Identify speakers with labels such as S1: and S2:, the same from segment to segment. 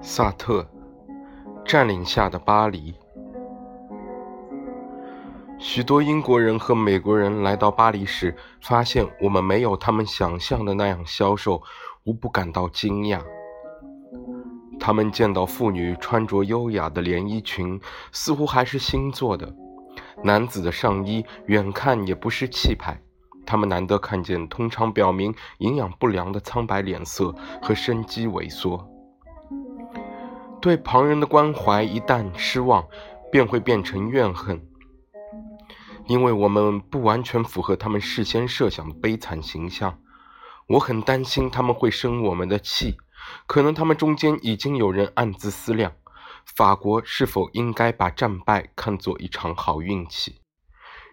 S1: 萨特占领下的巴黎。许多英国人和美国人来到巴黎时，发现我们没有他们想象的那样消瘦，无不感到惊讶。他们见到妇女穿着优雅的连衣裙，似乎还是新做的；男子的上衣远看也不失气派。他们难得看见通常表明营养不良的苍白脸色和生机萎缩。对旁人的关怀一旦失望，便会变成怨恨。因为我们不完全符合他们事先设想的悲惨形象，我很担心他们会生我们的气。可能他们中间已经有人暗自思量：法国是否应该把战败看作一场好运气？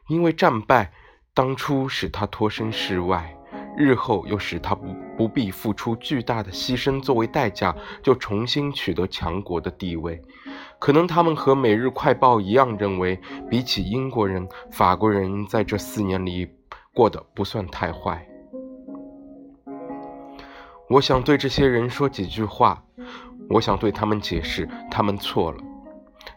S1: 因为战败当初使他脱身事外，日后又使他不不必付出巨大的牺牲作为代价，就重新取得强国的地位。可能他们和《每日快报》一样认为，比起英国人，法国人在这四年里过得不算太坏。我想对这些人说几句话，我想对他们解释，他们错了。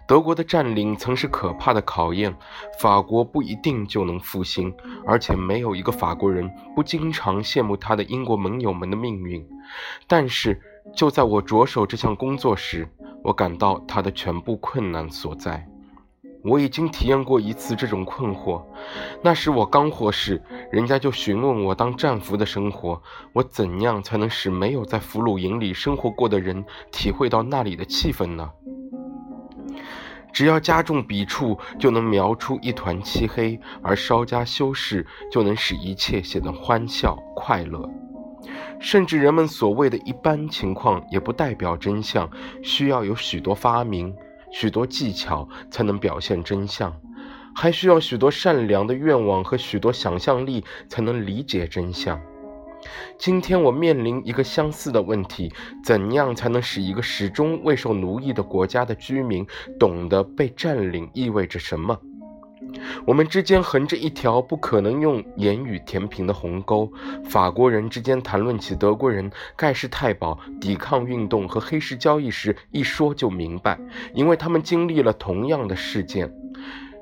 S1: 德国的占领曾是可怕的考验，法国不一定就能复兴，而且没有一个法国人不经常羡慕他的英国盟友们的命运。但是，就在我着手这项工作时，我感到他的全部困难所在。我已经体验过一次这种困惑，那时我刚获释，人家就询问我当战俘的生活，我怎样才能使没有在俘虏营里生活过的人体会到那里的气氛呢？只要加重笔触，就能描出一团漆黑；而稍加修饰，就能使一切显得欢笑快乐。甚至人们所谓的一般情况，也不代表真相。需要有许多发明、许多技巧，才能表现真相；还需要许多善良的愿望和许多想象力，才能理解真相。今天我面临一个相似的问题：怎样才能使一个始终未受奴役的国家的居民懂得被占领意味着什么？我们之间横着一条不可能用言语填平的鸿沟。法国人之间谈论起德国人盖世太保、抵抗运动和黑市交易时，一说就明白，因为他们经历了同样的事件，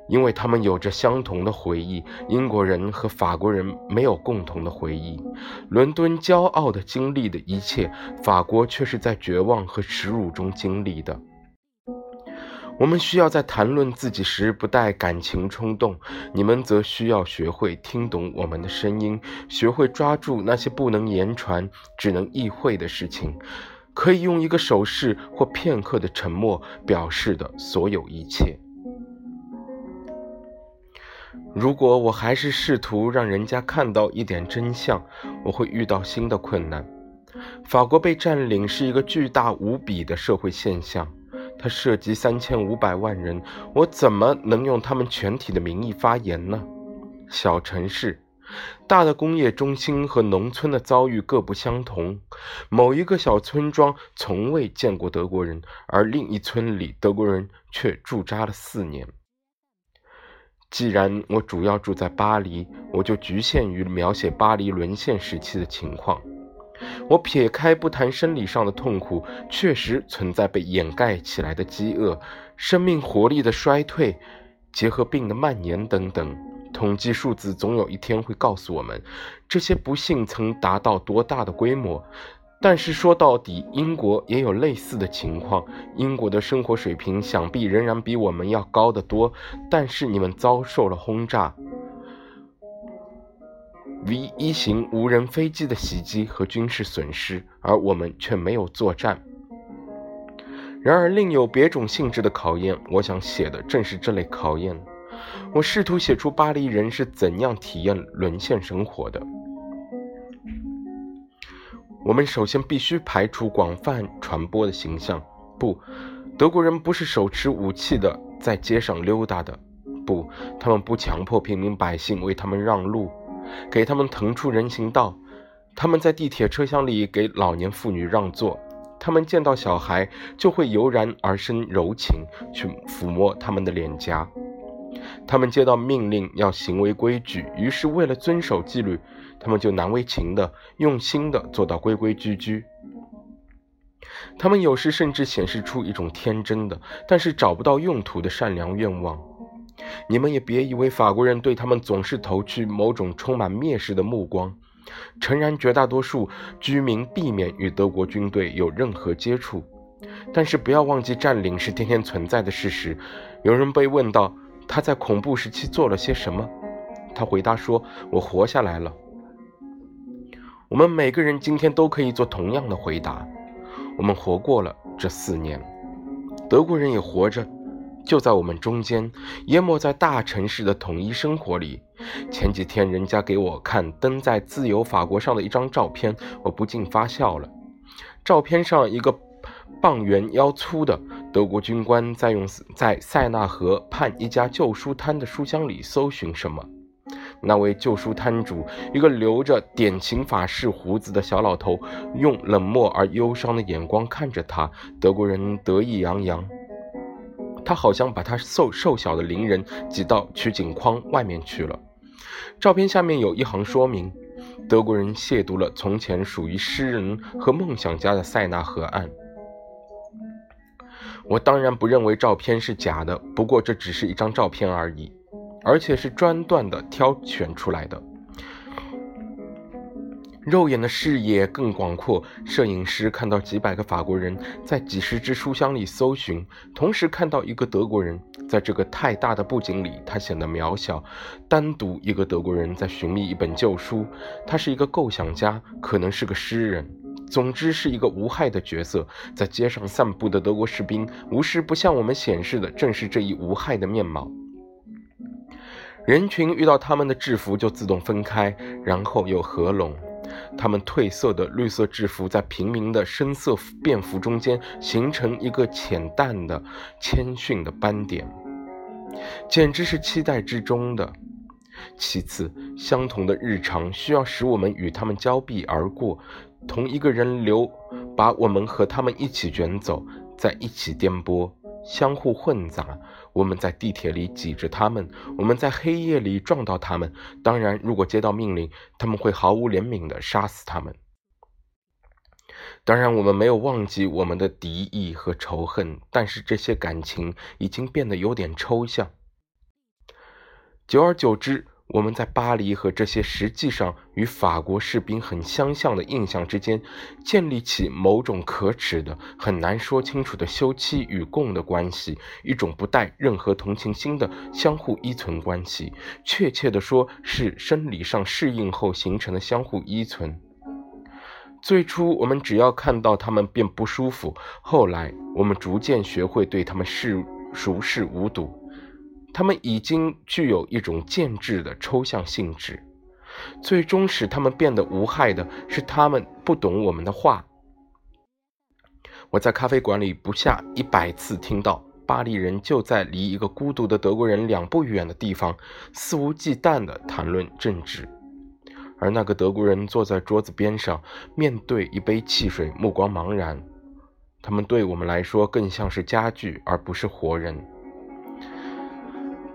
S1: 因为他们有着相同的回忆。英国人和法国人没有共同的回忆。伦敦骄傲地经历的一切，法国却是在绝望和耻辱中经历的。我们需要在谈论自己时不带感情冲动，你们则需要学会听懂我们的声音，学会抓住那些不能言传、只能意会的事情，可以用一个手势或片刻的沉默表示的所有一切。如果我还是试图让人家看到一点真相，我会遇到新的困难。法国被占领是一个巨大无比的社会现象。它涉及三千五百万人，我怎么能用他们全体的名义发言呢？小城市、大的工业中心和农村的遭遇各不相同。某一个小村庄从未见过德国人，而另一村里德国人却驻扎了四年。既然我主要住在巴黎，我就局限于描写巴黎沦陷时期的情况。我撇开不谈生理上的痛苦，确实存在被掩盖起来的饥饿、生命活力的衰退、结核病的蔓延等等。统计数字总有一天会告诉我们，这些不幸曾达到多大的规模。但是说到底，英国也有类似的情况。英国的生活水平想必仍然比我们要高得多，但是你们遭受了轰炸。V 一型无人飞机的袭击和军事损失，而我们却没有作战。然而，另有别种性质的考验，我想写的正是这类考验。我试图写出巴黎人是怎样体验沦陷生活的。我们首先必须排除广泛传播的形象。不，德国人不是手持武器的，在街上溜达的。不，他们不强迫平民百姓为他们让路。给他们腾出人行道，他们在地铁车厢里给老年妇女让座，他们见到小孩就会油然而生柔情，去抚摸他们的脸颊。他们接到命令要行为规矩，于是为了遵守纪律，他们就难为情的、用心的做到规规矩矩。他们有时甚至显示出一种天真的，但是找不到用途的善良愿望。你们也别以为法国人对他们总是投去某种充满蔑视的目光。诚然，绝大多数居民避免与德国军队有任何接触，但是不要忘记，占领是天天存在的事实。有人被问到他在恐怖时期做了些什么，他回答说：“我活下来了。”我们每个人今天都可以做同样的回答。我们活过了这四年，德国人也活着，就在我们中间，淹没在大城市的统一生活里。前几天人家给我看登在《自由法国》上的一张照片，我不禁发笑了。照片上一个棒圆腰粗的德国军官在用在塞纳河畔一家旧书摊的书箱里搜寻什么。那位旧书摊主，一个留着典型法式胡子的小老头，用冷漠而忧伤的眼光看着他。德国人得意洋洋，他好像把他瘦瘦小的邻人挤到取景框外面去了。照片下面有一行说明：德国人亵渎了从前属于诗人和梦想家的塞纳河岸。我当然不认为照片是假的，不过这只是一张照片而已。而且是专断的挑选出来的。肉眼的视野更广阔，摄影师看到几百个法国人在几十只书箱里搜寻，同时看到一个德国人在这个太大的布景里，他显得渺小。单独一个德国人在寻觅一本旧书，他是一个构想家，可能是个诗人，总之是一个无害的角色。在街上散步的德国士兵，无时不向我们显示的正是这一无害的面貌。人群遇到他们的制服就自动分开，然后又合拢。他们褪色的绿色制服在平民的深色便服中间形成一个浅淡的谦逊的斑点，简直是期待之中的。其次，相同的日常需要使我们与他们交臂而过，同一个人流把我们和他们一起卷走，在一起颠簸。相互混杂，我们在地铁里挤着他们，我们在黑夜里撞到他们。当然，如果接到命令，他们会毫无怜悯地杀死他们。当然，我们没有忘记我们的敌意和仇恨，但是这些感情已经变得有点抽象。久而久之。我们在巴黎和这些实际上与法国士兵很相像的印象之间，建立起某种可耻的、很难说清楚的休戚与共的关系，一种不带任何同情心的相互依存关系。确切地说，是生理上适应后形成的相互依存。最初，我们只要看到他们便不舒服；后来，我们逐渐学会对他们视熟视无睹。他们已经具有一种建制的抽象性质，最终使他们变得无害的是他们不懂我们的话。我在咖啡馆里不下一百次听到巴黎人就在离一个孤独的德国人两步远的地方肆无忌惮地谈论政治，而那个德国人坐在桌子边上，面对一杯汽水，目光茫然。他们对我们来说更像是家具，而不是活人。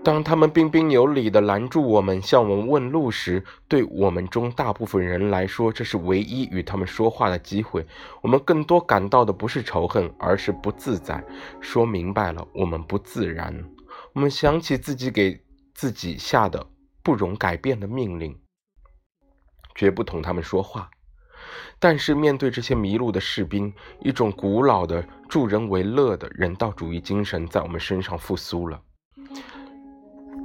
S1: 当他们彬彬有礼地拦住我们，向我们问路时，对我们中大部分人来说，这是唯一与他们说话的机会。我们更多感到的不是仇恨，而是不自在。说明白了，我们不自然。我们想起自己给自己下的不容改变的命令，绝不同他们说话。但是面对这些迷路的士兵，一种古老的助人为乐的人道主义精神在我们身上复苏了。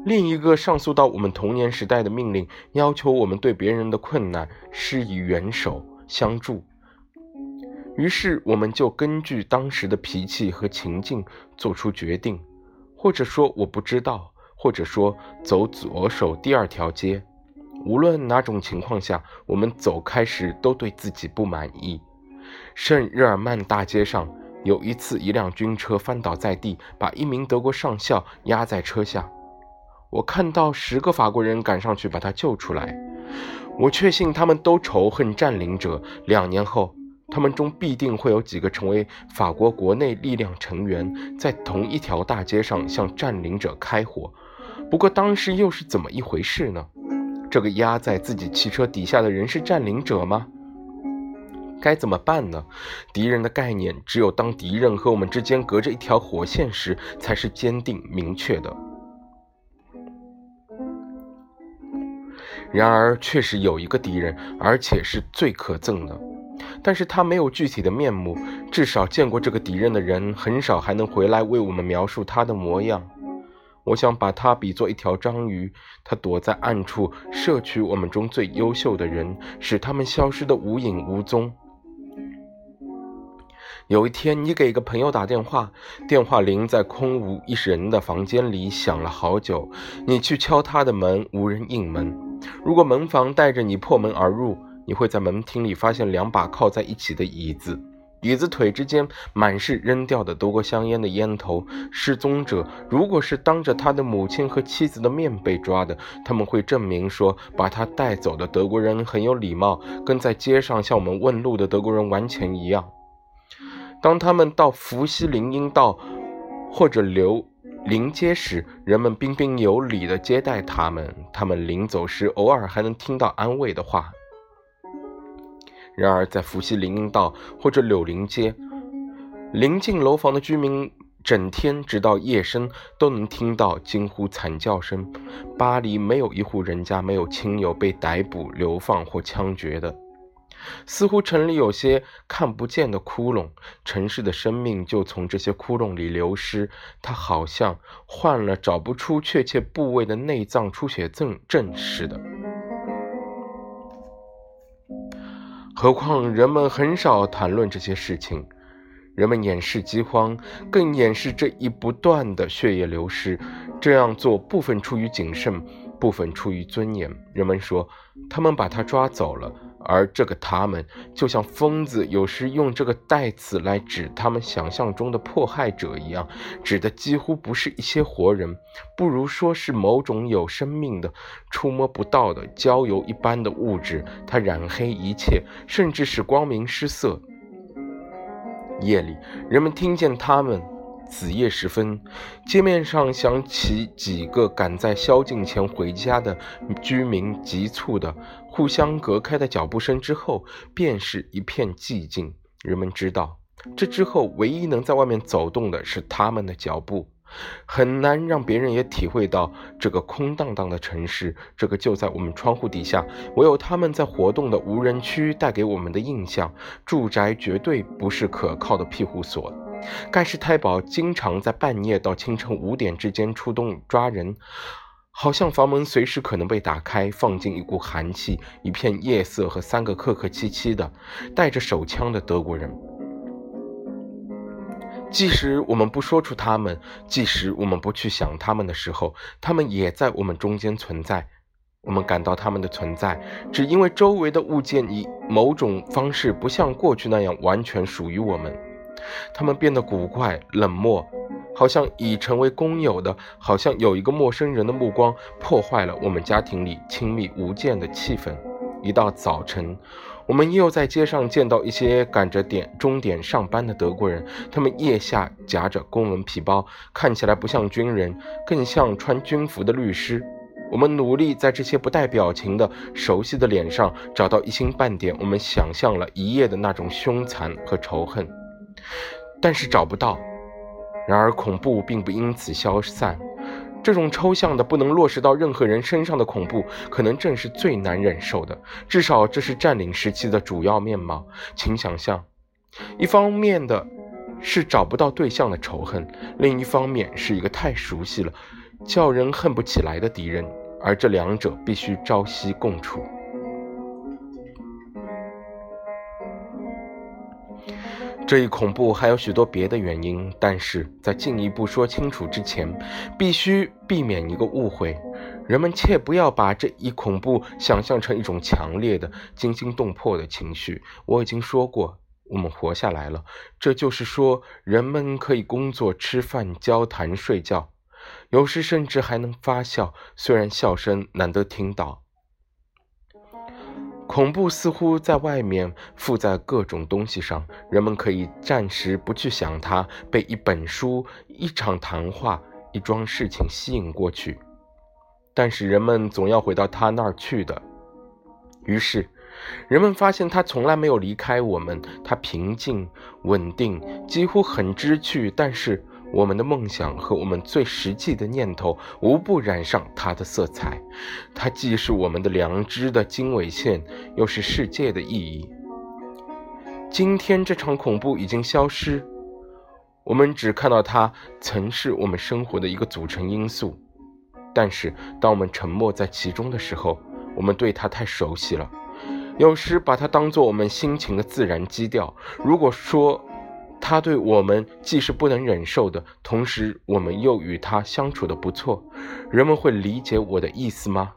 S1: 另一个上溯到我们童年时代的命令，要求我们对别人的困难施以援手相助。于是，我们就根据当时的脾气和情境做出决定，或者说我不知道，或者说走左手第二条街。无论哪种情况下，我们走开时都对自己不满意。圣日耳曼大街上有一次，一辆军车翻倒在地，把一名德国上校压在车下。我看到十个法国人赶上去把他救出来。我确信他们都仇恨占领者。两年后，他们中必定会有几个成为法国国内力量成员，在同一条大街上向占领者开火。不过当时又是怎么一回事呢？这个压在自己汽车底下的人是占领者吗？该怎么办呢？敌人的概念，只有当敌人和我们之间隔着一条火线时，才是坚定明确的。然而，确实有一个敌人，而且是最可憎的。但是他没有具体的面目，至少见过这个敌人的人很少，还能回来为我们描述他的模样。我想把他比作一条章鱼，他躲在暗处，摄取我们中最优秀的人，使他们消失得无影无踪。有一天，你给一个朋友打电话，电话铃在空无一人的房间里响了好久。你去敲他的门，无人应门。如果门房带着你破门而入，你会在门厅里发现两把靠在一起的椅子。椅子腿之间满是扔掉的德国香烟的烟头。失踪者如果是当着他的母亲和妻子的面被抓的，他们会证明说把他带走的德国人很有礼貌，跟在街上向我们问路的德国人完全一样。当他们到福西林荫道或者流临街时，人们彬彬有礼地接待他们。他们临走时，偶尔还能听到安慰的话。然而，在伏羲林荫道或者柳林街，临近楼房的居民整天直到夜深都能听到惊呼惨叫声。巴黎没有一户人家没有亲友被逮捕、流放或枪决的。似乎城里有些看不见的窟窿，城市的生命就从这些窟窿里流失。他好像患了找不出确切部位的内脏出血症症似的。何况人们很少谈论这些事情，人们掩饰饥荒，更掩饰这一不断的血液流失。这样做部分出于谨慎，部分出于尊严。人们说，他们把他抓走了。而这个他们就像疯子有时用这个代词来指他们想象中的迫害者一样，指的几乎不是一些活人，不如说是某种有生命的、触摸不到的焦油一般的物质，它染黑一切，甚至使光明失色。夜里，人们听见他们。子夜时分，街面上响起几个赶在宵禁前回家的居民急促的、互相隔开的脚步声之后，便是一片寂静。人们知道，这之后唯一能在外面走动的是他们的脚步。很难让别人也体会到这个空荡荡的城市，这个就在我们窗户底下，唯有他们在活动的无人区带给我们的印象。住宅绝对不是可靠的庇护所。盖世太保经常在半夜到清晨五点之间出动抓人，好像房门随时可能被打开，放进一股寒气，一片夜色和三个客客气气的带着手枪的德国人。即使我们不说出他们，即使我们不去想他们的时候，他们也在我们中间存在。我们感到他们的存在，只因为周围的物件以某种方式不像过去那样完全属于我们。他们变得古怪、冷漠，好像已成为公有的，好像有一个陌生人的目光破坏了我们家庭里亲密无间的气氛。一到早晨，我们又在街上见到一些赶着点钟点上班的德国人，他们腋下夹着公文皮包，看起来不像军人，更像穿军服的律师。我们努力在这些不带表情的熟悉的脸上找到一星半点我们想象了一夜的那种凶残和仇恨。但是找不到。然而，恐怖并不因此消散。这种抽象的、不能落实到任何人身上的恐怖，可能正是最难忍受的。至少，这是占领时期的主要面貌。请想象：一方面的是找不到对象的仇恨，另一方面是一个太熟悉了、叫人恨不起来的敌人，而这两者必须朝夕共处。这一恐怖还有许多别的原因，但是在进一步说清楚之前，必须避免一个误会：人们切不要把这一恐怖想象成一种强烈的、惊心动魄的情绪。我已经说过，我们活下来了，这就是说，人们可以工作、吃饭、交谈、睡觉，有时甚至还能发笑，虽然笑声难得听到。恐怖似乎在外面附在各种东西上，人们可以暂时不去想它，被一本书、一场谈话、一桩事情吸引过去。但是人们总要回到他那儿去的。于是，人们发现他从来没有离开我们，他平静、稳定，几乎很知趣。但是。我们的梦想和我们最实际的念头无不染上它的色彩，它既是我们的良知的经纬线，又是世界的意义。今天这场恐怖已经消失，我们只看到它曾是我们生活的一个组成因素。但是，当我们沉默在其中的时候，我们对它太熟悉了，有时把它当作我们心情的自然基调。如果说，他对我们既是不能忍受的，同时我们又与他相处的不错，人们会理解我的意思吗？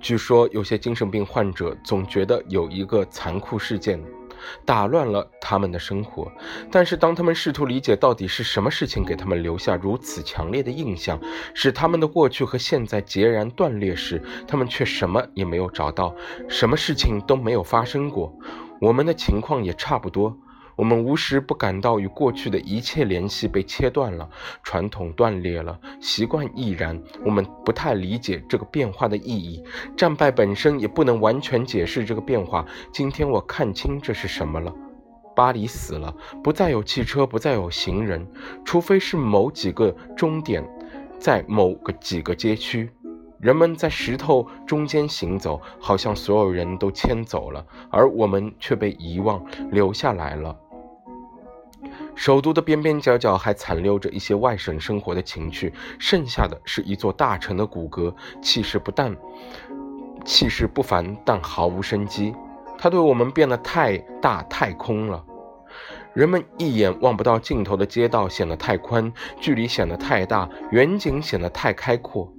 S1: 据说有些精神病患者总觉得有一个残酷事件打乱了他们的生活，但是当他们试图理解到底是什么事情给他们留下如此强烈的印象，使他们的过去和现在截然断裂时，他们却什么也没有找到，什么事情都没有发生过。我们的情况也差不多，我们无时不感到与过去的一切联系被切断了，传统断裂了，习惯亦然。我们不太理解这个变化的意义，战败本身也不能完全解释这个变化。今天我看清这是什么了：巴黎死了，不再有汽车，不再有行人，除非是某几个终点，在某个几个街区。人们在石头中间行走，好像所有人都迁走了，而我们却被遗忘，留下来了。首都的边边角角还残留着一些外省生活的情趣，剩下的是一座大城的骨骼，气势不但气势不凡，但毫无生机。它对我们变得太大太空了，人们一眼望不到尽头的街道显得太宽，距离显得太大，远景显得太开阔。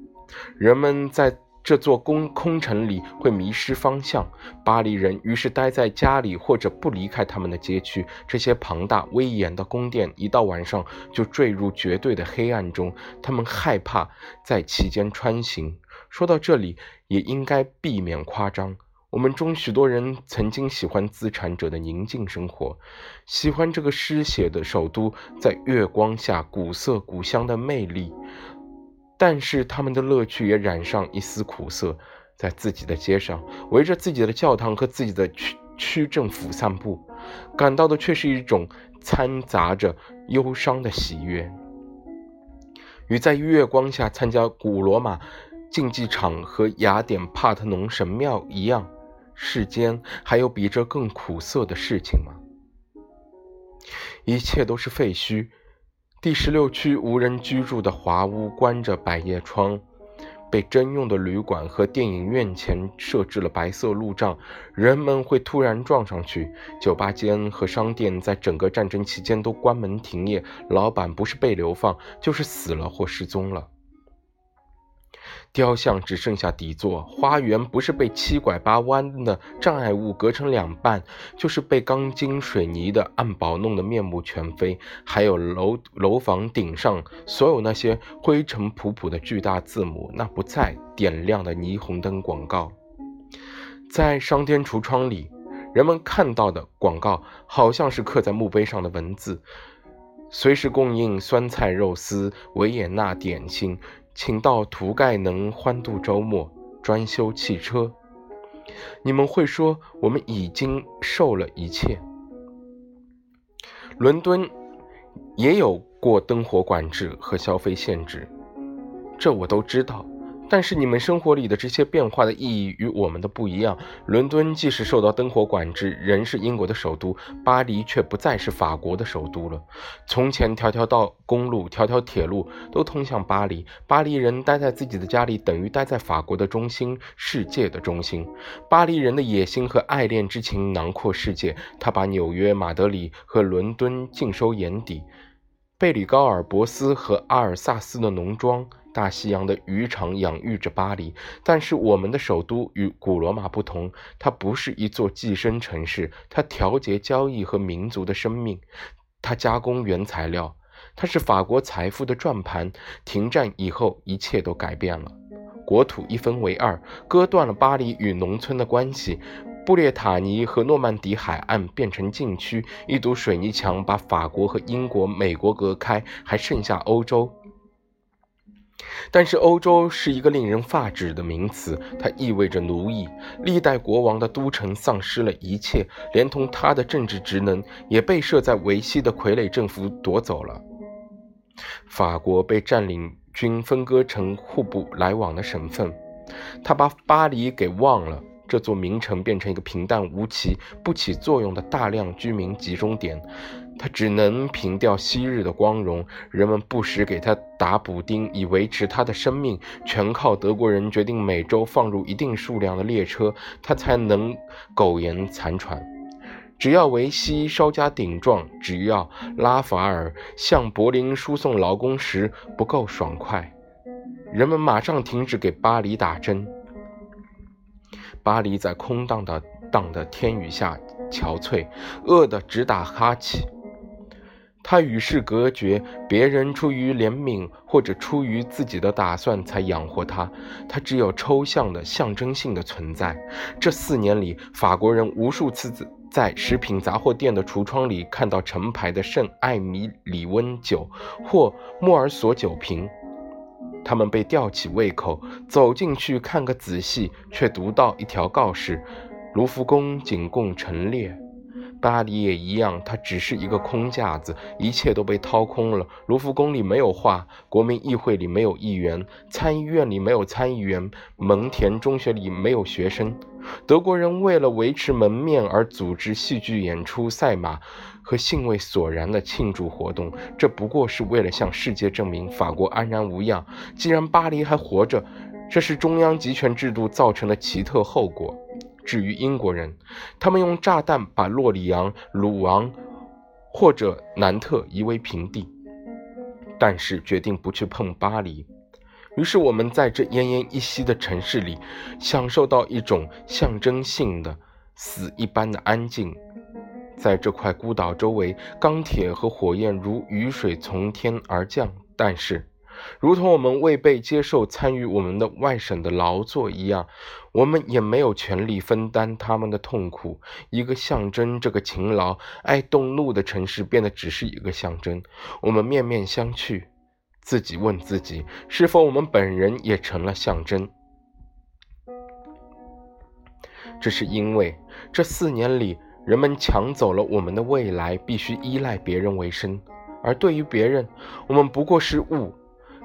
S1: 人们在这座空空城里会迷失方向，巴黎人于是待在家里或者不离开他们的街区。这些庞大威严的宫殿，一到晚上就坠入绝对的黑暗中。他们害怕在其间穿行。说到这里，也应该避免夸张。我们中许多人曾经喜欢资产者的宁静生活，喜欢这个失血的首都在月光下古色古香的魅力。但是他们的乐趣也染上一丝苦涩，在自己的街上，围着自己的教堂和自己的区区政府散步，感到的却是一种掺杂着忧伤的喜悦。与在月光下参加古罗马竞技场和雅典帕特农神庙一样，世间还有比这更苦涩的事情吗？一切都是废墟。第十六区无人居住的华屋，关着百叶窗，被征用的旅馆和电影院前设置了白色路障，人们会突然撞上去。酒吧间和商店在整个战争期间都关门停业，老板不是被流放，就是死了或失踪了。雕像只剩下底座，花园不是被七拐八弯的障碍物隔成两半，就是被钢筋水泥的暗堡弄得面目全非。还有楼楼房顶上所有那些灰尘仆仆的巨大字母，那不再点亮的霓虹灯广告，在商店橱窗里，人们看到的广告好像是刻在墓碑上的文字，随时供应酸菜肉丝、维也纳点心。请到涂盖能欢度周末，专修汽车。你们会说，我们已经受了一切。伦敦也有过灯火管制和消费限制，这我都知道。但是你们生活里的这些变化的意义与我们的不一样。伦敦即使受到灯火管制，仍是英国的首都；巴黎却不再是法国的首都了。从前，条条道公路、条条铁路都通向巴黎。巴黎人待在自己的家里，等于待在法国的中心，世界的中心。巴黎人的野心和爱恋之情囊括世界，他把纽约、马德里和伦敦尽收眼底。贝里高尔博斯和阿尔萨斯的农庄。大西洋的渔场养育着巴黎，但是我们的首都与古罗马不同，它不是一座寄生城市，它调节交易和民族的生命，它加工原材料，它是法国财富的转盘。停战以后，一切都改变了。国土一分为二，割断了巴黎与农村的关系。布列塔尼和诺曼底海岸变成禁区，一堵水泥墙把法国和英国、美国隔开，还剩下欧洲。但是欧洲是一个令人发指的名词，它意味着奴役。历代国王的都城丧失了一切，连同他的政治职能也被设在维希的傀儡政府夺走了。法国被占领均分割成互不来往的省份，他把巴黎给忘了。这座名城变成一个平淡无奇、不起作用的大量居民集中点，他只能凭吊昔日的光荣。人们不时给他打补丁，以维持他的生命。全靠德国人决定每周放入一定数量的列车，他才能苟延残喘。只要维希稍加顶撞，只要拉法尔向柏林输送劳工时不够爽快，人们马上停止给巴黎打针。巴黎在空荡的荡的天雨下憔悴，饿得直打哈欠。他与世隔绝，别人出于怜悯或者出于自己的打算才养活他，他只有抽象的象征性的存在。这四年里，法国人无数次在食品杂货店的橱窗里看到成排的圣艾米里温酒或莫尔索酒瓶。他们被吊起胃口，走进去看个仔细，却读到一条告示：卢浮宫仅供陈列。巴黎也一样，它只是一个空架子，一切都被掏空了。卢浮宫里没有画，国民议会里没有议员，参议院里没有参议员，蒙田中学里没有学生。德国人为了维持门面而组织戏剧演出、赛马和兴味索然的庆祝活动，这不过是为了向世界证明法国安然无恙。既然巴黎还活着，这是中央集权制度造成的奇特后果。至于英国人，他们用炸弹把洛里昂、鲁昂或者南特夷为平地，但是决定不去碰巴黎。于是我们在这奄奄一息的城市里，享受到一种象征性的死一般的安静。在这块孤岛周围，钢铁和火焰如雨水从天而降，但是。如同我们未被接受参与我们的外省的劳作一样，我们也没有权利分担他们的痛苦。一个象征，这个勤劳、爱动怒的城市变得只是一个象征。我们面面相觑，自己问自己：是否我们本人也成了象征？这是因为这四年里，人们抢走了我们的未来，必须依赖别人为生。而对于别人，我们不过是物。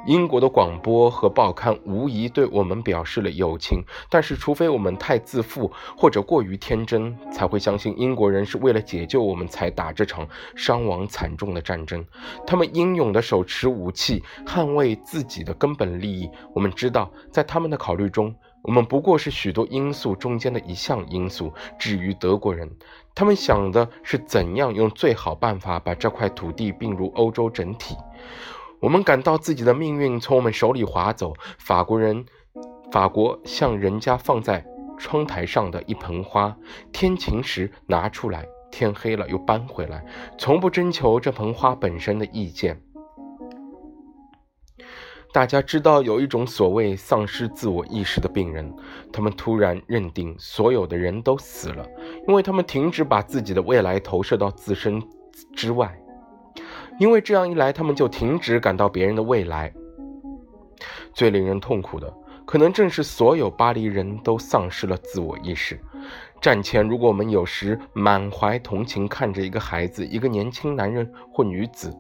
S1: 英国的广播和报刊无疑对我们表示了友情，但是，除非我们太自负或者过于天真，才会相信英国人是为了解救我们才打这场伤亡惨重的战争。他们英勇地手持武器，捍卫自己的根本利益。我们知道，在他们的考虑中，我们不过是许多因素中间的一项因素。至于德国人，他们想的是怎样用最好办法把这块土地并入欧洲整体。我们感到自己的命运从我们手里划走。法国人，法国像人家放在窗台上的一盆花，天晴时拿出来，天黑了又搬回来，从不征求这盆花本身的意见。大家知道有一种所谓丧失自我意识的病人，他们突然认定所有的人都死了，因为他们停止把自己的未来投射到自身之外。因为这样一来，他们就停止感到别人的未来。最令人痛苦的，可能正是所有巴黎人都丧失了自我意识。战前，如果我们有时满怀同情看着一个孩子、一个年轻男人或女子，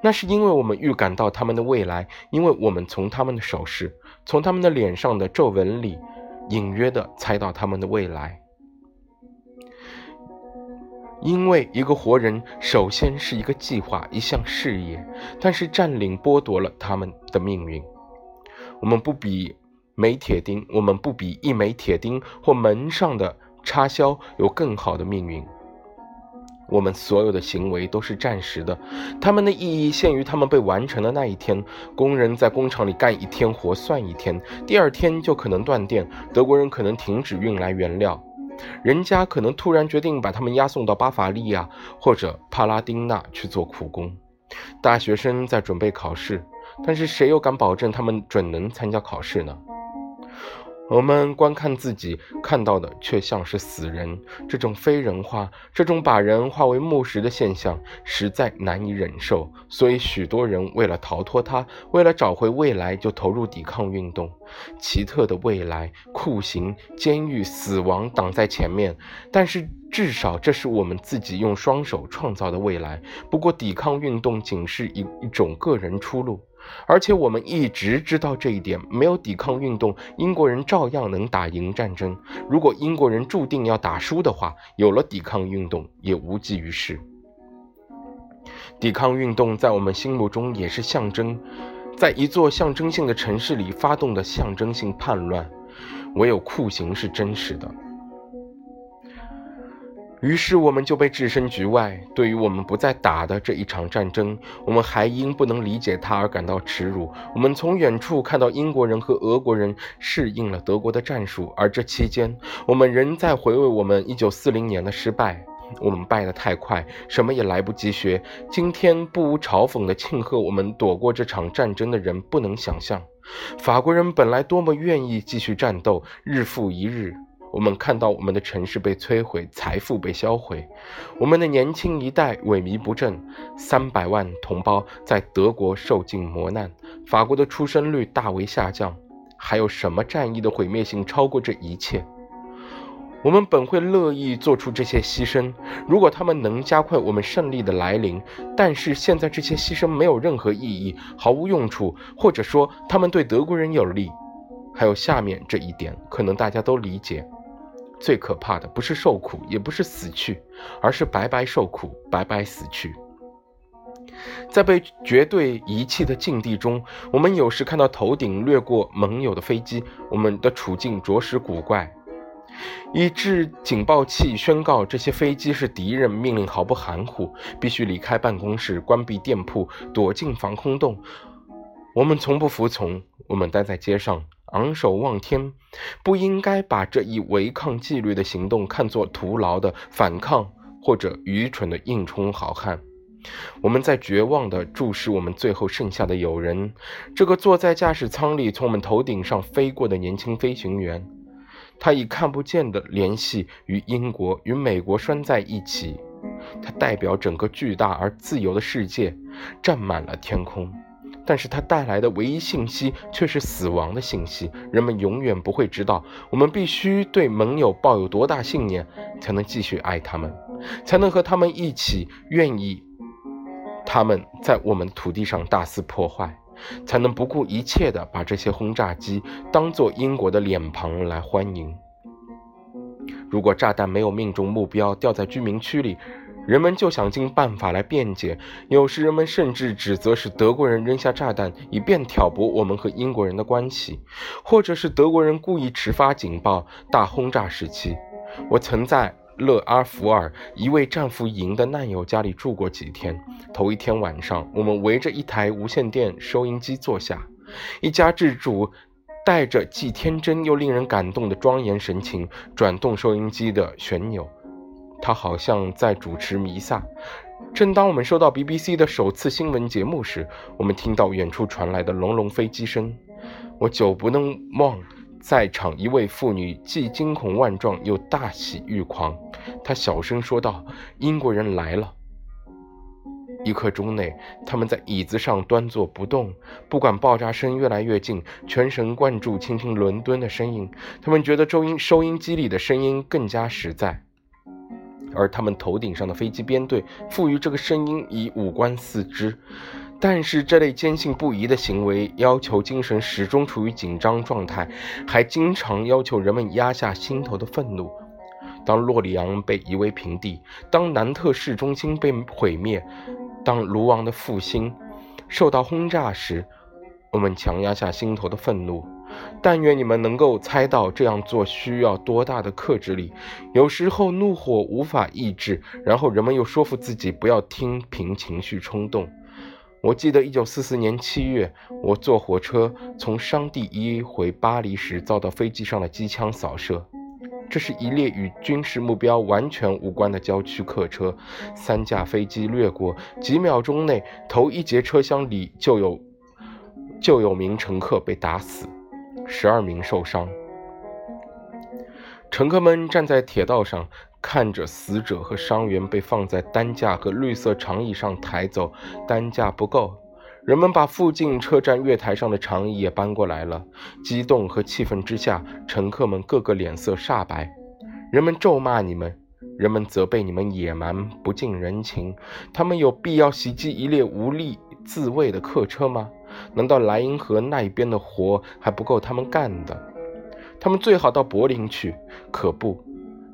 S1: 那是因为我们预感到他们的未来，因为我们从他们的手势、从他们的脸上的皱纹里，隐约地猜到他们的未来。因为一个活人首先是一个计划，一项事业，但是占领剥夺了他们的命运。我们不比煤铁钉，我们不比一枚铁钉或门上的插销有更好的命运。我们所有的行为都是暂时的，他们的意义限于他们被完成的那一天。工人在工厂里干一天活算一天，第二天就可能断电。德国人可能停止运来原料。人家可能突然决定把他们押送到巴伐利亚或者帕拉丁纳去做苦工。大学生在准备考试，但是谁又敢保证他们准能参加考试呢？我们观看自己看到的，却像是死人。这种非人化，这种把人化为木石的现象，实在难以忍受。所以，许多人为了逃脱它，为了找回未来，就投入抵抗运动。奇特的未来，酷刑、监狱、死亡挡在前面，但是至少这是我们自己用双手创造的未来。不过，抵抗运动仅是一一种个人出路。而且我们一直知道这一点，没有抵抗运动，英国人照样能打赢战争。如果英国人注定要打输的话，有了抵抗运动也无济于事。抵抗运动在我们心目中也是象征，在一座象征性的城市里发动的象征性叛乱，唯有酷刑是真实的。于是我们就被置身局外。对于我们不再打的这一场战争，我们还因不能理解它而感到耻辱。我们从远处看到英国人和俄国人适应了德国的战术，而这期间，我们仍在回味我们1940年的失败。我们败得太快，什么也来不及学。今天不无嘲讽地庆贺我们躲过这场战争的人，不能想象，法国人本来多么愿意继续战斗，日复一日。我们看到我们的城市被摧毁，财富被销毁，我们的年轻一代萎靡不振，三百万同胞在德国受尽磨难，法国的出生率大为下降。还有什么战役的毁灭性超过这一切？我们本会乐意做出这些牺牲，如果他们能加快我们胜利的来临。但是现在这些牺牲没有任何意义，毫无用处，或者说他们对德国人有利。还有下面这一点，可能大家都理解。最可怕的不是受苦，也不是死去，而是白白受苦，白白死去。在被绝对遗弃的境地中，我们有时看到头顶掠过盟友的飞机，我们的处境着实古怪。以致警报器宣告这些飞机是敌人，命令毫不含糊，必须离开办公室，关闭店铺，躲进防空洞。我们从不服从，我们待在街上。昂首望天，不应该把这一违抗纪律的行动看作徒劳的反抗或者愚蠢的硬冲好汉。我们在绝望地注视我们最后剩下的友人，这个坐在驾驶舱里从我们头顶上飞过的年轻飞行员。他以看不见的联系与英国与美国拴在一起，他代表整个巨大而自由的世界，占满了天空。但是它带来的唯一信息却是死亡的信息。人们永远不会知道，我们必须对盟友抱有多大信念，才能继续爱他们，才能和他们一起愿意他们在我们土地上大肆破坏，才能不顾一切地把这些轰炸机当作英国的脸庞来欢迎。如果炸弹没有命中目标，掉在居民区里。人们就想尽办法来辩解，有时人们甚至指责是德国人扔下炸弹，以便挑拨我们和英国人的关系，或者是德国人故意迟发警报。大轰炸时期，我曾在勒阿弗尔一位战俘营的难友家里住过几天。头一天晚上，我们围着一台无线电收音机坐下，一家之主带着既天真又令人感动的庄严神情转动收音机的旋钮。他好像在主持弥撒。正当我们收到 BBC 的首次新闻节目时，我们听到远处传来的隆隆飞机声。我久不能忘在场一位妇女既惊恐万状又大喜欲狂。她小声说道：“英国人来了！”一刻钟内，他们在椅子上端坐不动，不管爆炸声越来越近，全神贯注倾听伦敦的声音。他们觉得收音收音机里的声音更加实在。而他们头顶上的飞机编队赋予这个声音以五官四肢，但是这类坚信不疑的行为要求精神始终处于紧张状态，还经常要求人们压下心头的愤怒。当洛里昂被夷为平地，当南特市中心被毁灭，当卢王的复兴受到轰炸时，我们强压下心头的愤怒。但愿你们能够猜到这样做需要多大的克制力。有时候怒火无法抑制，然后人们又说服自己不要听凭情绪冲动。我记得1944年7月，我坐火车从商第一回巴黎时遭到飞机上的机枪扫射。这是一列与军事目标完全无关的郊区客车，三架飞机掠过，几秒钟内，头一节车厢里就有就有名乘客被打死。十二名受伤，乘客们站在铁道上，看着死者和伤员被放在担架和绿色长椅上抬走，担架不够。人们把附近车站月台上的长椅也搬过来了。激动和气愤之下，乘客们个个脸色煞白。人们咒骂你们，人们责备你们野蛮不近人情。他们有必要袭击一列无力自卫的客车吗？难道莱茵河那一边的活还不够他们干的？他们最好到柏林去。可不，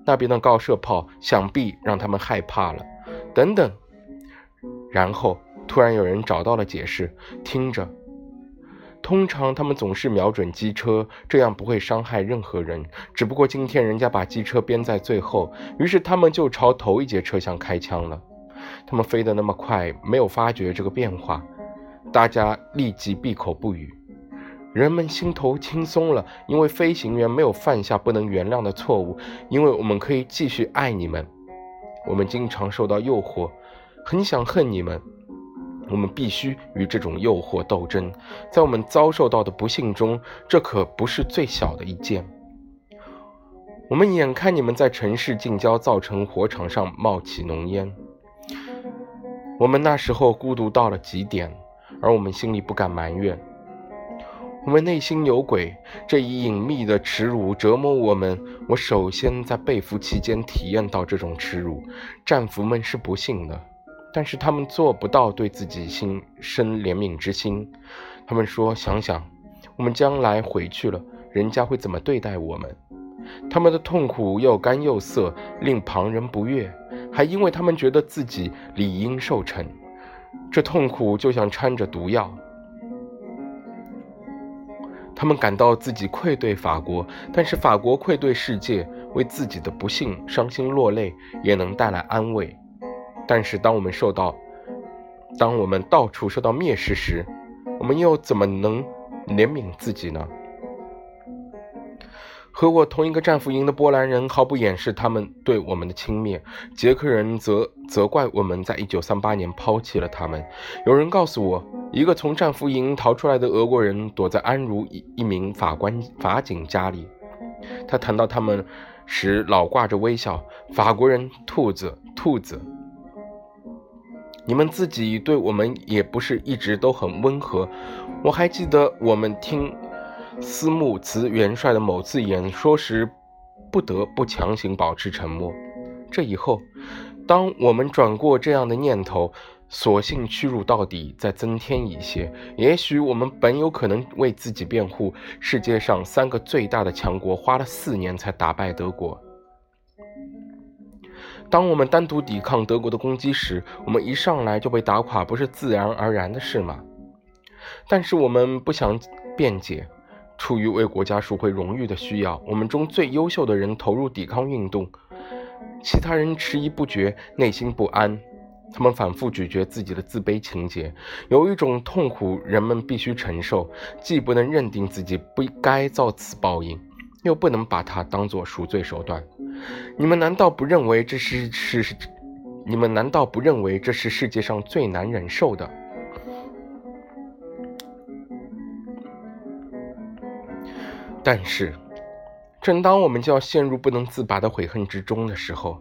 S1: 那边的高射炮想必让他们害怕了。等等，然后。突然有人找到了解释，听着，通常他们总是瞄准机车，这样不会伤害任何人。只不过今天人家把机车编在最后，于是他们就朝头一节车厢开枪了。他们飞得那么快，没有发觉这个变化，大家立即闭口不语。人们心头轻松了，因为飞行员没有犯下不能原谅的错误，因为我们可以继续爱你们。我们经常受到诱惑，很想恨你们。我们必须与这种诱惑斗争，在我们遭受到的不幸中，这可不是最小的一件。我们眼看你们在城市近郊造成火场上冒起浓烟，我们那时候孤独到了极点，而我们心里不敢埋怨。我们内心有鬼，这一隐秘的耻辱折磨我们。我首先在被俘期间体验到这种耻辱，战俘们是不幸的。但是他们做不到对自己心生怜悯之心。他们说：“想想，我们将来回去了，人家会怎么对待我们？”他们的痛苦又干又涩，令旁人不悦，还因为他们觉得自己理应受惩。这痛苦就像掺着毒药。他们感到自己愧对法国，但是法国愧对世界，为自己的不幸伤心落泪，也能带来安慰。但是，当我们受到，当我们到处受到蔑视时，我们又怎么能怜悯自己呢？和我同一个战俘营的波兰人毫不掩饰他们对我们的轻蔑，捷克人则责怪我们在一九三八年抛弃了他们。有人告诉我，一个从战俘营逃出来的俄国人躲在安茹一一名法官法警家里，他谈到他们时老挂着微笑。法国人，兔子，兔子。你们自己对我们也不是一直都很温和。我还记得我们听斯穆茨元帅的某次演说时，不得不强行保持沉默。这以后，当我们转过这样的念头，索性屈辱到底，再增添一些。也许我们本有可能为自己辩护。世界上三个最大的强国花了四年才打败德国。当我们单独抵抗德国的攻击时，我们一上来就被打垮，不是自然而然的事吗？但是我们不想辩解，出于为国家赎回荣誉的需要，我们中最优秀的人投入抵抗运动，其他人迟疑不决，内心不安。他们反复咀嚼自己的自卑情节，有一种痛苦人们必须承受，既不能认定自己不该遭此报应，又不能把它当作赎罪手段。你们难道不认为这是是？你们难道不认为这是世界上最难忍受的？但是，正当我们就要陷入不能自拔的悔恨之中的时候，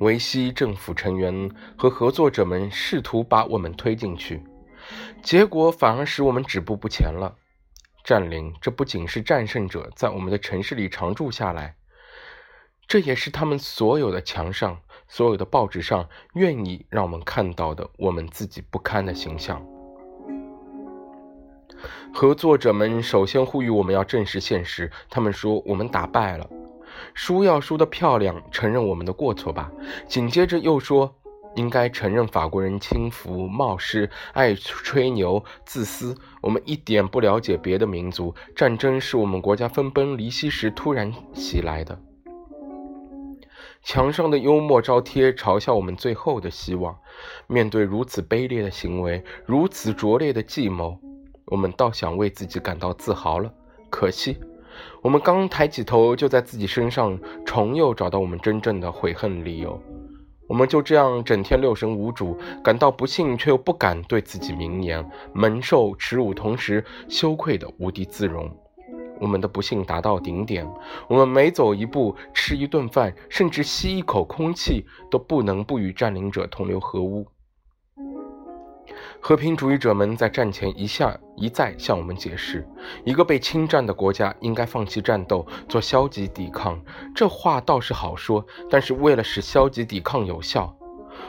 S1: 维希政府成员和合作者们试图把我们推进去，结果反而使我们止步不前了。占领，这不仅是战胜者在我们的城市里常住下来，这也是他们所有的墙上、所有的报纸上愿意让我们看到的我们自己不堪的形象。合作者们首先呼吁我们要正视现实，他们说我们打败了，输要输得漂亮，承认我们的过错吧。紧接着又说。应该承认法国人轻浮、冒失、爱吹牛、自私。我们一点不了解别的民族。战争是我们国家分崩离析时突然袭来的。墙上的幽默招贴，嘲笑我们最后的希望。面对如此卑劣的行为，如此拙劣的计谋，我们倒想为自己感到自豪了。可惜，我们刚抬起头，就在自己身上重又找到我们真正的悔恨理由。我们就这样整天六神无主，感到不幸却又不敢对自己明言，蒙受耻辱，同时羞愧的无地自容。我们的不幸达到顶点，我们每走一步、吃一顿饭，甚至吸一口空气，都不能不与占领者同流合污。和平主义者们在战前一向一再向我们解释，一个被侵占的国家应该放弃战斗，做消极抵抗。这话倒是好说，但是为了使消极抵抗有效，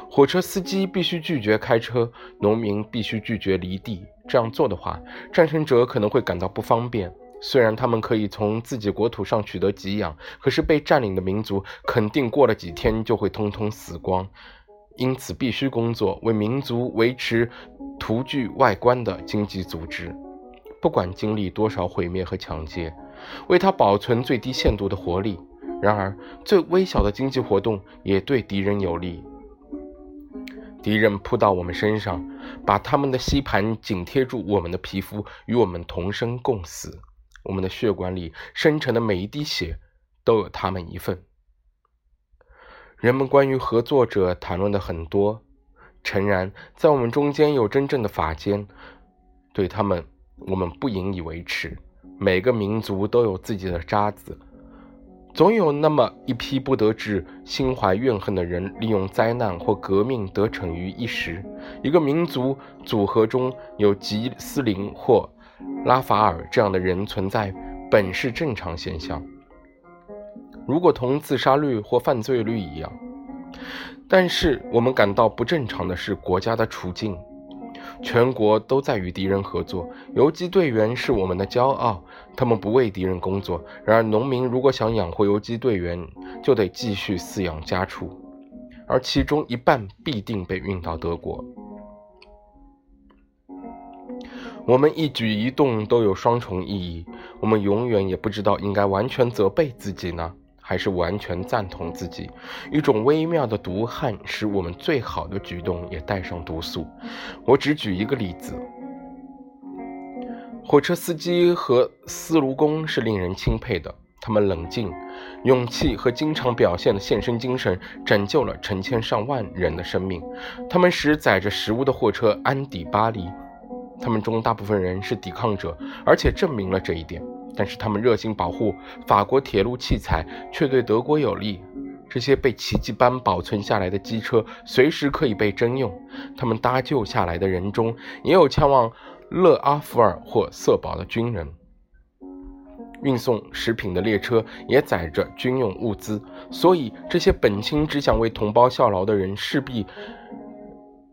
S1: 火车司机必须拒绝开车，农民必须拒绝离地。这样做的话，战胜者可能会感到不方便。虽然他们可以从自己国土上取得给养，可是被占领的民族肯定过了几天就会通通死光。因此，必须工作，为民族维持图具外观的经济组织，不管经历多少毁灭和抢劫，为它保存最低限度的活力。然而，最微小的经济活动也对敌人有利。敌人扑到我们身上，把他们的吸盘紧贴住我们的皮肤，与我们同生共死。我们的血管里生成的每一滴血，都有他们一份。人们关于合作者谈论的很多，诚然，在我们中间有真正的法监，对他们，我们不引以为耻。每个民族都有自己的渣子，总有那么一批不得志、心怀怨恨的人，利用灾难或革命得逞于一时。一个民族组合中有吉斯林或拉法尔这样的人存在，本是正常现象。如果同自杀率或犯罪率一样，但是我们感到不正常的是国家的处境。全国都在与敌人合作，游击队员是我们的骄傲，他们不为敌人工作。然而，农民如果想养活游击队员，就得继续饲养家畜，而其中一半必定被运到德国。我们一举一动都有双重意义，我们永远也不知道应该完全责备自己呢。还是完全赞同自己，一种微妙的毒害使我们最好的举动也带上毒素。我只举一个例子：火车司机和司炉工是令人钦佩的，他们冷静、勇气和经常表现的献身精神拯救了成千上万人的生命。他们使载着食物的货车安抵巴黎。他们中大部分人是抵抗者，而且证明了这一点。但是他们热心保护法国铁路器材，却对德国有利。这些被奇迹般保存下来的机车，随时可以被征用。他们搭救下来的人中，也有前往勒阿弗尔或瑟堡的军人。运送食品的列车也载着军用物资。所以，这些本清只想为同胞效劳的人，势必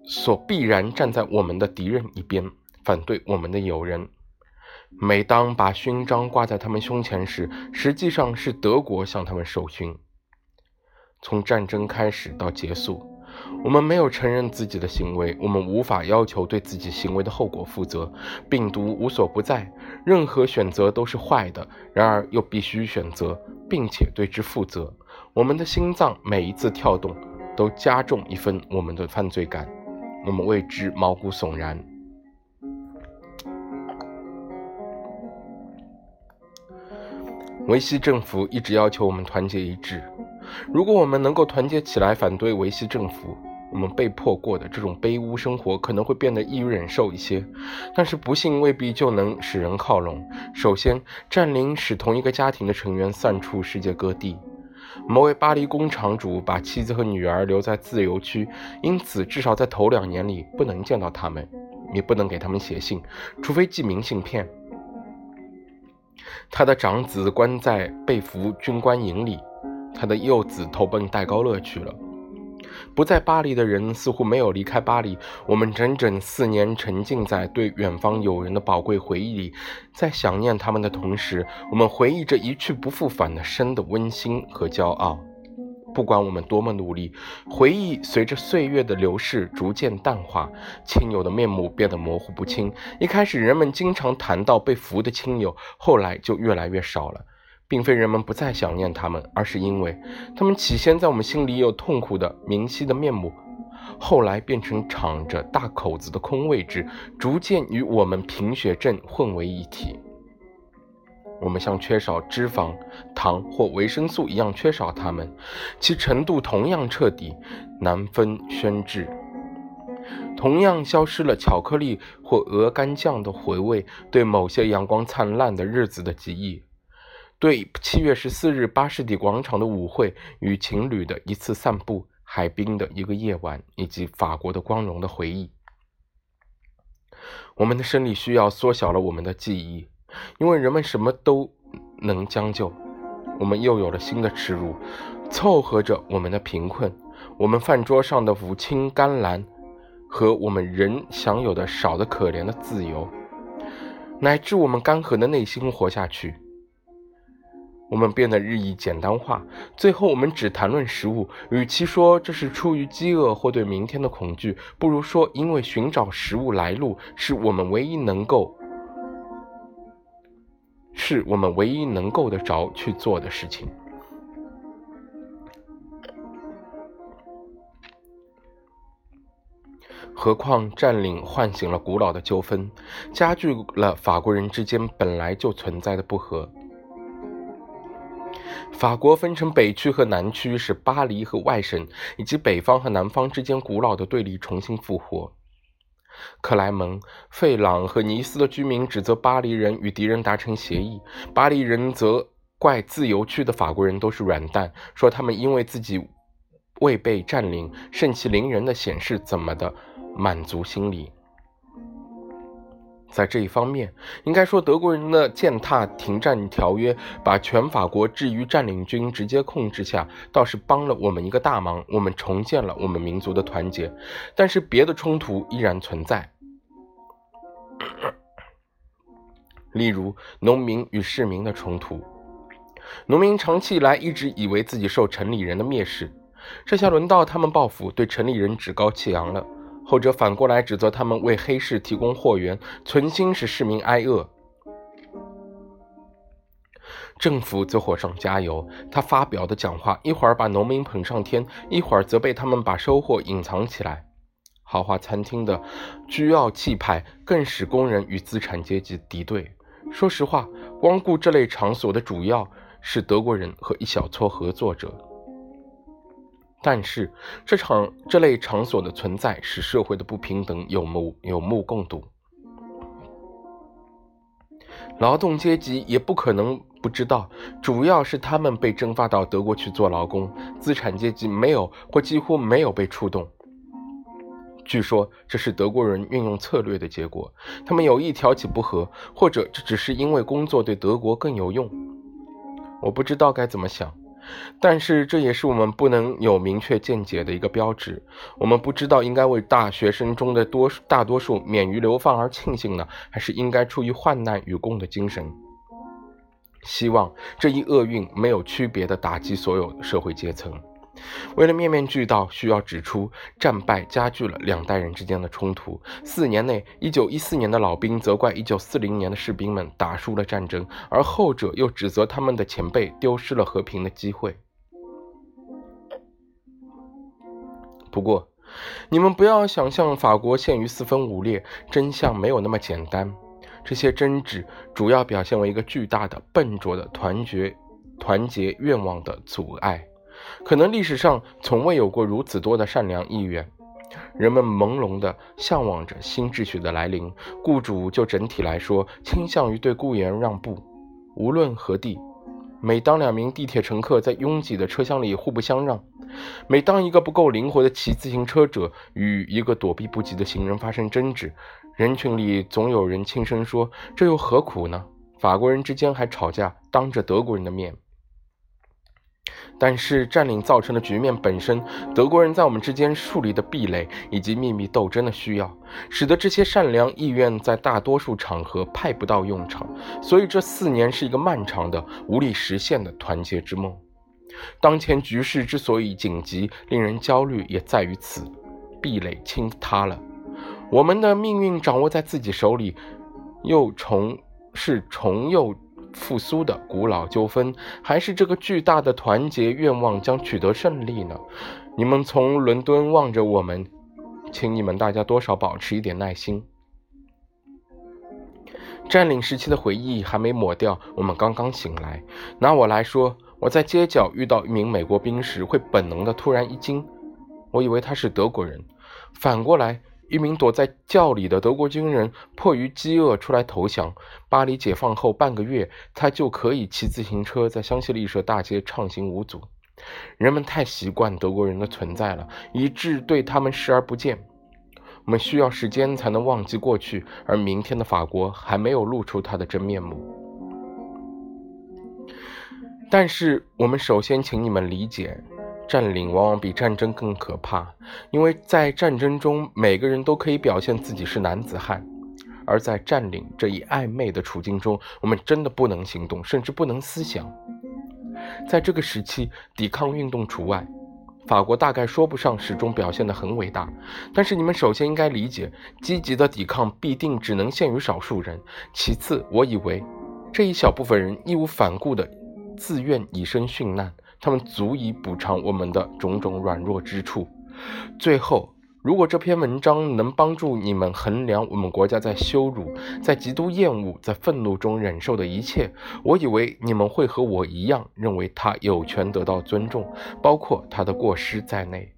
S1: 所必然站在我们的敌人一边，反对我们的友人。每当把勋章挂在他们胸前时，实际上是德国向他们授勋。从战争开始到结束，我们没有承认自己的行为，我们无法要求对自己行为的后果负责。病毒无所不在，任何选择都是坏的，然而又必须选择，并且对之负责。我们的心脏每一次跳动，都加重一分我们的犯罪感，我们为之毛骨悚然。维希政府一直要求我们团结一致。如果我们能够团结起来反对维希政府，我们被迫过的这种卑污生活可能会变得易于忍受一些。但是不幸未必就能使人靠拢。首先，占领使同一个家庭的成员散出世界各地。某位巴黎工厂主把妻子和女儿留在自由区，因此至少在头两年里不能见到他们，也不能给他们写信，除非寄明信片。他的长子关在被俘军官营里，他的幼子投奔戴高乐去了。不在巴黎的人似乎没有离开巴黎。我们整整四年沉浸在对远方友人的宝贵回忆里，在想念他们的同时，我们回忆着一去不复返的生的温馨和骄傲。不管我们多么努力，回忆随着岁月的流逝逐渐淡化，亲友的面目变得模糊不清。一开始，人们经常谈到被俘的亲友，后来就越来越少了。并非人们不再想念他们，而是因为他们起先在我们心里有痛苦的明晰的面目，后来变成敞着大口子的空位置，逐渐与我们贫血症混为一体。我们像缺少脂肪、糖或维生素一样缺少它们，其程度同样彻底，难分轩轾。同样消失了巧克力或鹅肝酱的回味，对某些阳光灿烂的日子的记忆，对七月十四日巴士底广场的舞会与情侣的一次散步、海滨的一个夜晚，以及法国的光荣的回忆。我们的生理需要缩小了我们的记忆。因为人们什么都能将就，我们又有了新的耻辱，凑合着我们的贫困，我们饭桌上的五青甘蓝，和我们人享有的少得可怜的自由，乃至我们干涸的内心活下去。我们变得日益简单化，最后我们只谈论食物。与其说这是出于饥饿或对明天的恐惧，不如说因为寻找食物来路是我们唯一能够。是我们唯一能够得着去做的事情。何况占领唤醒了古老的纠纷，加剧了法国人之间本来就存在的不和。法国分成北区和南区，使巴黎和外省以及北方和南方之间古老的对立重新复活。克莱蒙、费朗和尼斯的居民指责巴黎人与敌人达成协议，巴黎人则怪自由区的法国人都是软蛋，说他们因为自己未被占领，盛气凌人的显示怎么的满足心理。在这一方面，应该说德国人的践踏停战条约，把全法国置于占领军直接控制下，倒是帮了我们一个大忙。我们重建了我们民族的团结，但是别的冲突依然存在。例如，农民与市民的冲突。农民长期以来一直以为自己受城里人的蔑视，这下轮到他们报复，对城里人趾高气扬了。后者反过来指责他们为黑市提供货源，存心使市民挨饿。政府则火上加油，他发表的讲话一会儿把农民捧上天，一会儿则被他们把收获隐藏起来。豪华餐厅的居傲气派更使工人与资产阶级敌对。说实话，光顾这类场所的主要是德国人和一小撮合作者。但是，这场这类场所的存在使社会的不平等有目有目共睹。劳动阶级也不可能不知道，主要是他们被征发到德国去做劳工，资产阶级没有或几乎没有被触动。据说这是德国人运用策略的结果，他们有意挑起不和，或者这只是因为工作对德国更有用。我不知道该怎么想。但是这也是我们不能有明确见解的一个标志。我们不知道应该为大学生中的多大多数免于流放而庆幸呢，还是应该出于患难与共的精神，希望这一厄运没有区别的打击所有社会阶层。为了面面俱到，需要指出，战败加剧了两代人之间的冲突。四年内，一九一四年的老兵责怪一九四零年的士兵们打输了战争，而后者又指责他们的前辈丢失了和平的机会。不过，你们不要想象法国陷于四分五裂，真相没有那么简单。这些争执主要表现为一个巨大的、笨拙的团结、团结愿望的阻碍。可能历史上从未有过如此多的善良意愿，人们朦胧地向往着新秩序的来临。雇主就整体来说倾向于对雇员让步，无论何地。每当两名地铁乘客在拥挤的车厢里互不相让，每当一个不够灵活的骑自行车者与一个躲避不及的行人发生争执，人群里总有人轻声说：“这又何苦呢？”法国人之间还吵架，当着德国人的面。但是占领造成的局面本身，德国人在我们之间树立的壁垒，以及秘密斗争的需要，使得这些善良意愿在大多数场合派不到用场。所以这四年是一个漫长的、无力实现的团结之梦。当前局势之所以紧急、令人焦虑，也在于此：壁垒倾塌了，我们的命运掌握在自己手里，又重是重又。复苏的古老纠纷，还是这个巨大的团结愿望将取得胜利呢？你们从伦敦望着我们，请你们大家多少保持一点耐心。占领时期的回忆还没抹掉，我们刚刚醒来。拿我来说，我在街角遇到一名美国兵时，会本能的突然一惊，我以为他是德国人。反过来，一名躲在窖里的德国军人迫于饥饿出来投降。巴黎解放后半个月，他就可以骑自行车在香榭丽舍大街畅行无阻。人们太习惯德国人的存在了，以致对他们视而不见。我们需要时间才能忘记过去，而明天的法国还没有露出它的真面目。但是，我们首先请你们理解，占领往往比战争更可怕，因为在战争中，每个人都可以表现自己是男子汉；而在占领这一暧昧的处境中，我们真的不能行动，甚至不能思想。在这个时期，抵抗运动除外。法国大概说不上始终表现得很伟大，但是你们首先应该理解，积极的抵抗必定只能限于少数人。其次，我以为这一小部分人义无反顾地自愿以身殉难，他们足以补偿我们的种种软弱之处。最后。如果这篇文章能帮助你们衡量我们国家在羞辱、在极度厌恶、在愤怒中忍受的一切，我以为你们会和我一样认为他有权得到尊重，包括他的过失在内。